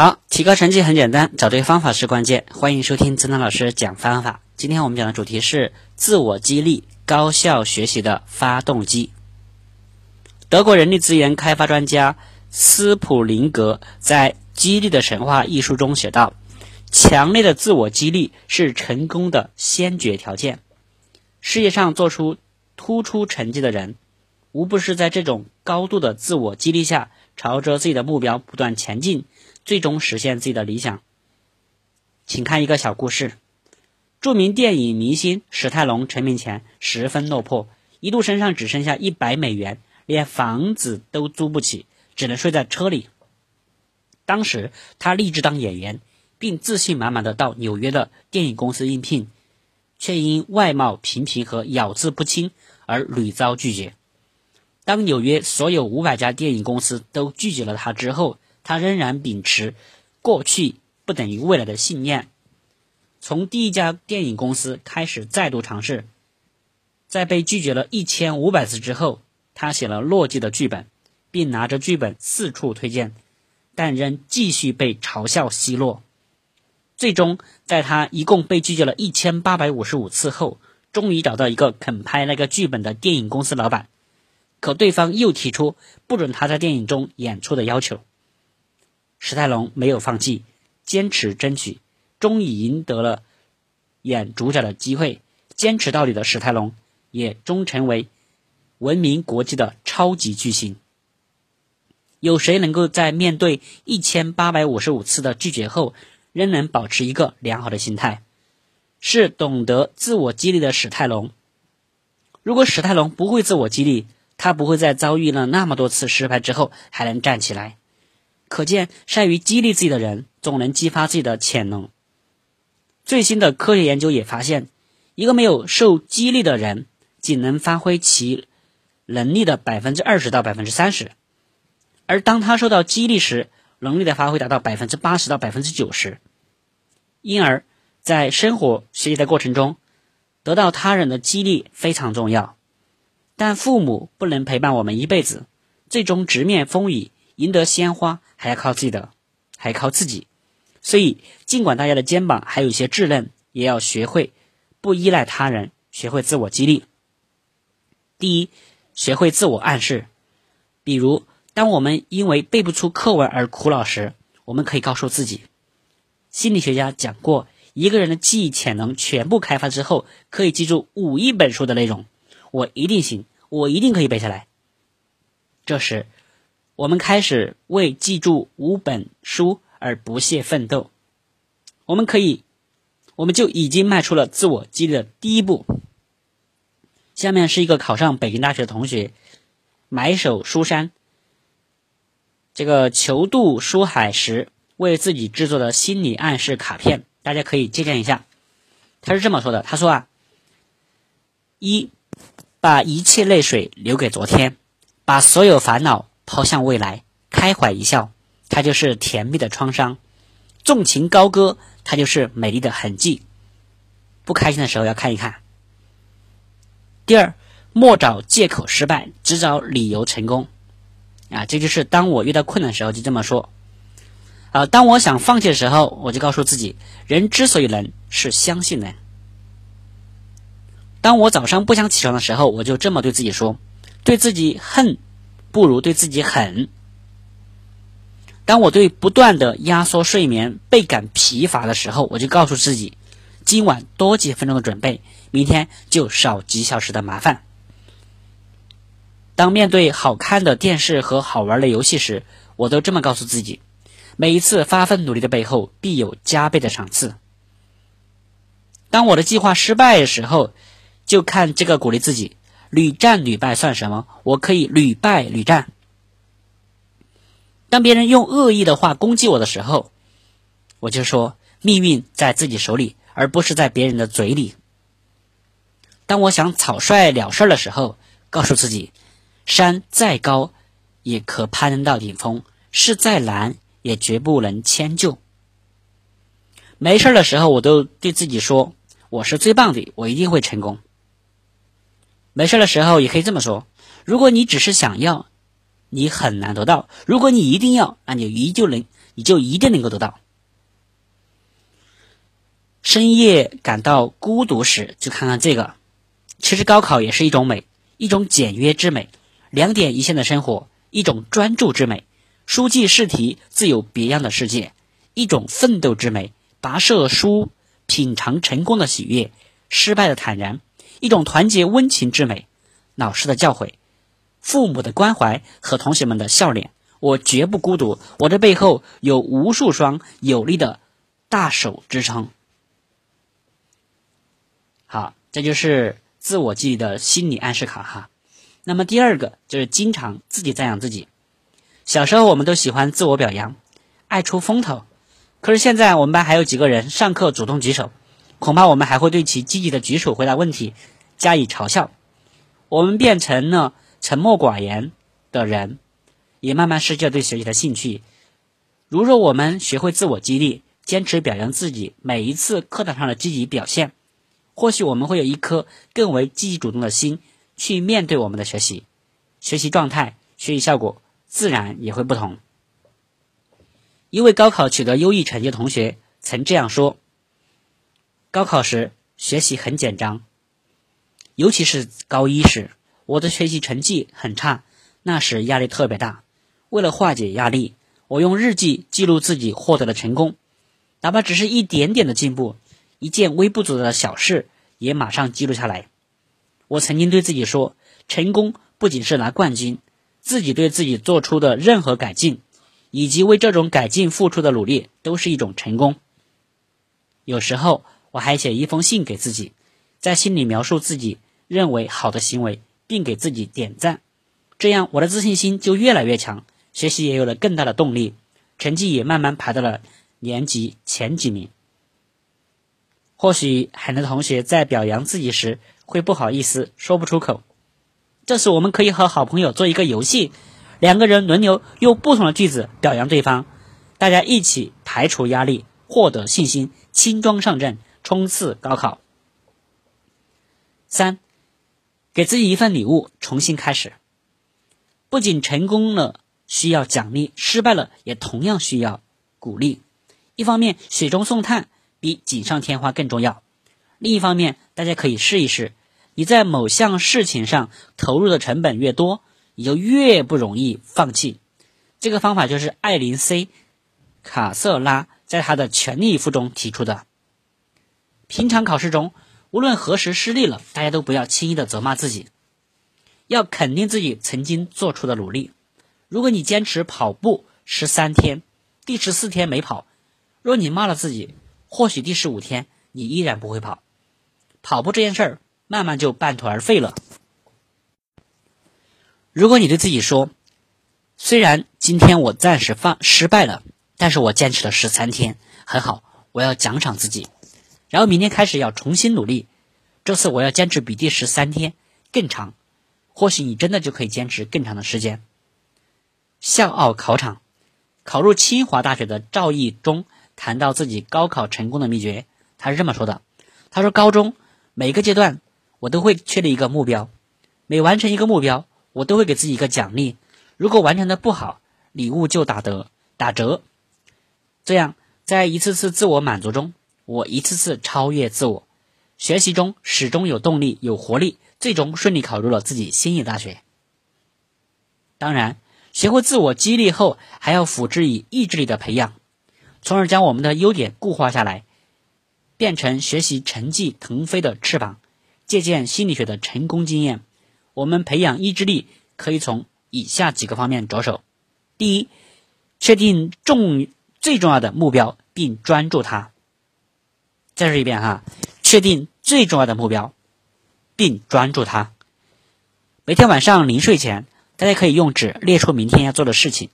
好，提高成绩很简单，找对方法是关键。欢迎收听曾涛老师讲方法。今天我们讲的主题是自我激励、高效学习的发动机。德国人力资源开发专家斯普林格在《激励的神话》一书中写道：“强烈的自我激励是成功的先决条件。世界上做出突出成绩的人，无不是在这种高度的自我激励下，朝着自己的目标不断前进。”最终实现自己的理想。请看一个小故事：著名电影明星史泰龙成名前十分落魄，一度身上只剩下一百美元，连房子都租不起，只能睡在车里。当时他立志当演员，并自信满满的到纽约的电影公司应聘，却因外貌平平和咬字不清而屡遭拒绝。当纽约所有五百家电影公司都拒绝了他之后，他仍然秉持过去不等于未来的信念，从第一家电影公司开始再度尝试，在被拒绝了一千五百次之后，他写了落寂的剧本，并拿着剧本四处推荐，但仍继续被嘲笑奚落。最终，在他一共被拒绝了一千八百五十五次后，终于找到一个肯拍那个剧本的电影公司老板，可对方又提出不准他在电影中演出的要求。史泰龙没有放弃，坚持争取，终于赢得了演主角的机会。坚持到底的史泰龙，也终成为闻名国际的超级巨星。有谁能够在面对一千八百五十五次的拒绝后，仍能保持一个良好的心态？是懂得自我激励的史泰龙。如果史泰龙不会自我激励，他不会在遭遇了那么多次失败之后还能站起来。可见，善于激励自己的人，总能激发自己的潜能。最新的科学研究也发现，一个没有受激励的人，仅能发挥其能力的百分之二十到百分之三十；而当他受到激励时，能力的发挥达到百分之八十到百分之九十。因而，在生活学习的过程中，得到他人的激励非常重要。但父母不能陪伴我们一辈子，最终直面风雨。赢得鲜花还要靠自己的，还靠自己。所以，尽管大家的肩膀还有一些稚嫩，也要学会不依赖他人，学会自我激励。第一，学会自我暗示。比如，当我们因为背不出课文而苦恼时，我们可以告诉自己：心理学家讲过，一个人的记忆潜能全部开发之后，可以记住五亿本书的内容。我一定行，我一定可以背下来。这时。我们开始为记住五本书而不懈奋斗，我们可以，我们就已经迈出了自我激励的第一步。下面是一个考上北京大学的同学买手书山，这个求渡书海时为自己制作的心理暗示卡片，大家可以借鉴一下。他是这么说的：“他说啊，一，把一切泪水留给昨天，把所有烦恼。”抛向未来，开怀一笑，它就是甜蜜的创伤；纵情高歌，它就是美丽的痕迹。不开心的时候要看一看。第二，莫找借口失败，只找理由成功。啊，这就是当我遇到困难的时候就这么说。啊，当我想放弃的时候，我就告诉自己：人之所以能，是相信能。当我早上不想起床的时候，我就这么对自己说：对自己恨。不如对自己狠。当我对不断的压缩睡眠倍感疲乏的时候，我就告诉自己，今晚多几分钟的准备，明天就少几小时的麻烦。当面对好看的电视和好玩的游戏时，我都这么告诉自己：每一次发奋努力的背后，必有加倍的赏赐。当我的计划失败的时候，就看这个鼓励自己。屡战屡败算什么？我可以屡败屡战。当别人用恶意的话攻击我的时候，我就说命运在自己手里，而不是在别人的嘴里。当我想草率了事的时候，告诉自己，山再高也可攀登到顶峰，事再难也绝不能迁就。没事的时候，我都对自己说，我是最棒的，我一定会成功。没事的时候也可以这么说：如果你只是想要，你很难得到；如果你一定要，那你依旧能，你就一定能够得到。深夜感到孤独时，就看看这个。其实高考也是一种美，一种简约之美，两点一线的生活，一种专注之美。书记试题自有别样的世界，一种奋斗之美。跋涉书，品尝成功的喜悦，失败的坦然，一种团结温情之美。老师的教诲，父母的关怀和同学们的笑脸，我绝不孤独。我的背后有无数双有力的大手支撑。好，这就是自我激励的心理暗示卡哈。那么第二个就是经常自己赞扬自己。小时候我们都喜欢自我表扬，爱出风头。可是现在我们班还有几个人上课主动举手，恐怕我们还会对其积极的举手回答问题加以嘲笑。我们变成了沉默寡言的人，也慢慢失去了对学习的兴趣。如若我们学会自我激励，坚持表扬自己每一次课堂上的积极表现，或许我们会有一颗更为积极主动的心去面对我们的学习，学习状态、学习效果自然也会不同。一位高考取得优异成绩的同学曾这样说：“高考时学习很紧张，尤其是高一时，我的学习成绩很差，那时压力特别大。为了化解压力，我用日记记录自己获得的成功，哪怕只是一点点的进步，一件微不足道的小事，也马上记录下来。我曾经对自己说，成功不仅是拿冠军，自己对自己做出的任何改进。”以及为这种改进付出的努力都是一种成功。有时候我还写一封信给自己，在信里描述自己认为好的行为，并给自己点赞，这样我的自信心就越来越强，学习也有了更大的动力，成绩也慢慢排到了年级前几名。或许很多同学在表扬自己时会不好意思说不出口，这时我们可以和好朋友做一个游戏。两个人轮流用不同的句子表扬对方，大家一起排除压力，获得信心，轻装上阵，冲刺高考。三，给自己一份礼物，重新开始。不仅成功了需要奖励，失败了也同样需要鼓励。一方面，雪中送炭比锦上添花更重要；另一方面，大家可以试一试，你在某项事情上投入的成本越多。你就越不容易放弃。这个方法就是艾琳 ·C· 卡瑟拉在他的《全力以赴》中提出的。平常考试中，无论何时失利了，大家都不要轻易的责骂自己，要肯定自己曾经做出的努力。如果你坚持跑步十三天，第十四天没跑，若你骂了自己，或许第十五天你依然不会跑。跑步这件事儿，慢慢就半途而废了。如果你对自己说：“虽然今天我暂时放失败了，但是我坚持了十三天，很好，我要奖赏自己。然后明天开始要重新努力，这次我要坚持比第十三天更长。或许你真的就可以坚持更长的时间。”笑傲考场，考入清华大学的赵毅中谈到自己高考成功的秘诀，他是这么说的：“他说高中每个阶段我都会确立一个目标，每完成一个目标。”我都会给自己一个奖励，如果完成的不好，礼物就打折打折。这样，在一次次自我满足中，我一次次超越自我，学习中始终有动力、有活力，最终顺利考入了自己心仪大学。当然，学会自我激励后，还要辅之以意志力的培养，从而将我们的优点固化下来，变成学习成绩腾飞的翅膀。借鉴心理学的成功经验。我们培养意志力可以从以下几个方面着手：第一，确定重最重要的目标并专注它。再说一遍哈，确定最重要的目标并专注它。每天晚上临睡前，大家可以用纸列出明天要做的事情，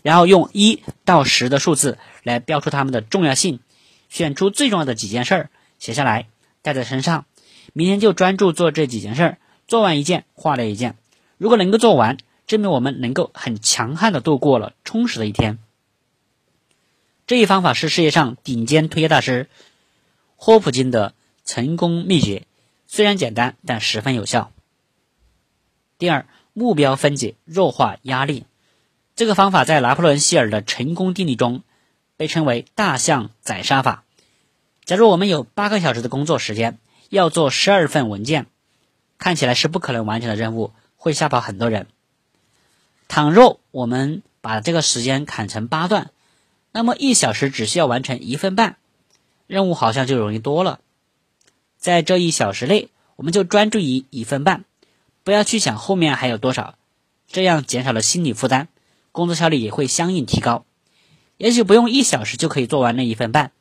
然后用一到十的数字来标出它们的重要性，选出最重要的几件事儿写下来，带在身上，明天就专注做这几件事儿。做完一件，划了一件。如果能够做完，证明我们能够很强悍的度过了充实的一天。这一方法是世界上顶尖推销大师霍普金的成功秘诀，虽然简单，但十分有效。第二，目标分解，弱化压力。这个方法在拿破仑希尔的成功定律中被称为“大象宰杀法”。假如我们有八个小时的工作时间，要做十二份文件，看起来是不可能完成的任务，会吓跑很多人。倘若我们把这个时间砍成八段，那么一小时只需要完成一份半，任务好像就容易多了。在这一小时内，我们就专注于一份半，不要去想后面还有多少，这样减少了心理负担，工作效率也会相应提高。也许不用一小时就可以做完那一份半。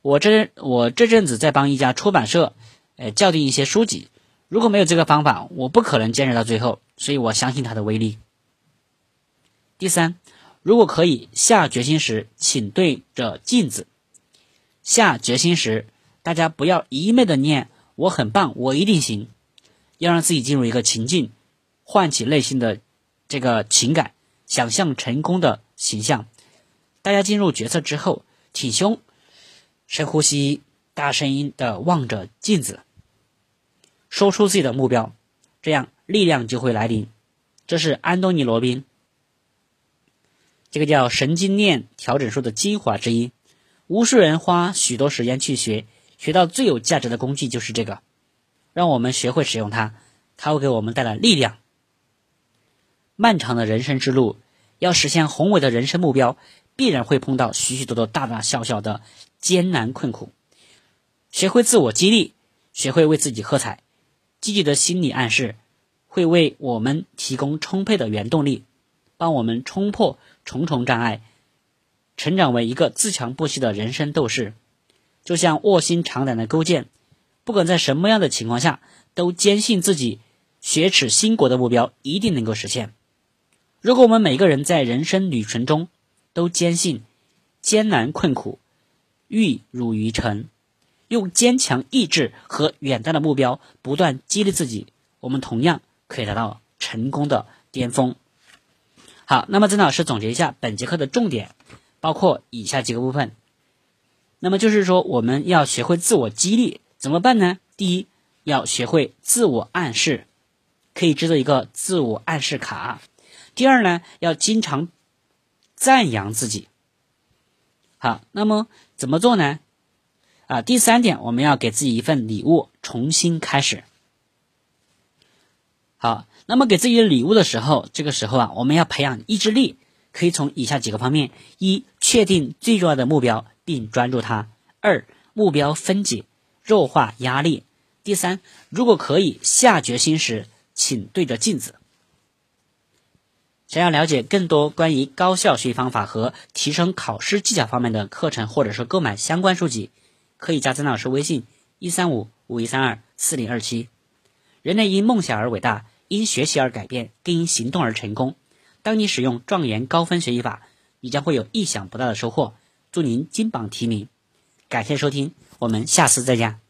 我这我这阵子在帮一家出版社，呃，校订一些书籍。如果没有这个方法，我不可能坚持到最后。所以我相信它的威力。第三，如果可以下决心时，请对着镜子。下决心时，大家不要一昧的念“我很棒，我一定行”，要让自己进入一个情境，唤起内心的这个情感，想象成功的形象。大家进入角色之后，挺胸。深呼吸，大声音的望着镜子，说出自己的目标，这样力量就会来临。这是安东尼·罗宾，这个叫神经链调整术的精华之一。无数人花许多时间去学，学到最有价值的工具就是这个。让我们学会使用它，它会给我们带来力量。漫长的人生之路，要实现宏伟的人生目标，必然会碰到许许多多大大小小的。艰难困苦，学会自我激励，学会为自己喝彩，积极的心理暗示会为我们提供充沛的原动力，帮我们冲破重重障碍，成长为一个自强不息的人生斗士。就像卧薪尝胆的勾践，不管在什么样的情况下，都坚信自己雪耻兴国的目标一定能够实现。如果我们每个人在人生旅程中都坚信艰难困苦，玉汝于成，用坚强意志和远大的目标不断激励自己，我们同样可以达到成功的巅峰。好，那么曾老师总结一下本节课的重点，包括以下几个部分。那么就是说，我们要学会自我激励，怎么办呢？第一，要学会自我暗示，可以制作一个自我暗示卡。第二呢，要经常赞扬自己。好，那么怎么做呢？啊，第三点，我们要给自己一份礼物，重新开始。好，那么给自己的礼物的时候，这个时候啊，我们要培养意志力，可以从以下几个方面：一、确定最重要的目标并专注它；二、目标分解，弱化压力；第三，如果可以下决心时，请对着镜子。想要了解更多关于高效学习方法和提升考试技巧方面的课程，或者是购买相关书籍，可以加曾老师微信：一三五五一三二四零二七。人类因梦想而伟大，因学习而改变，更因行动而成功。当你使用状元高分学习法，你将会有意想不到的收获。祝您金榜题名！感谢收听，我们下次再见。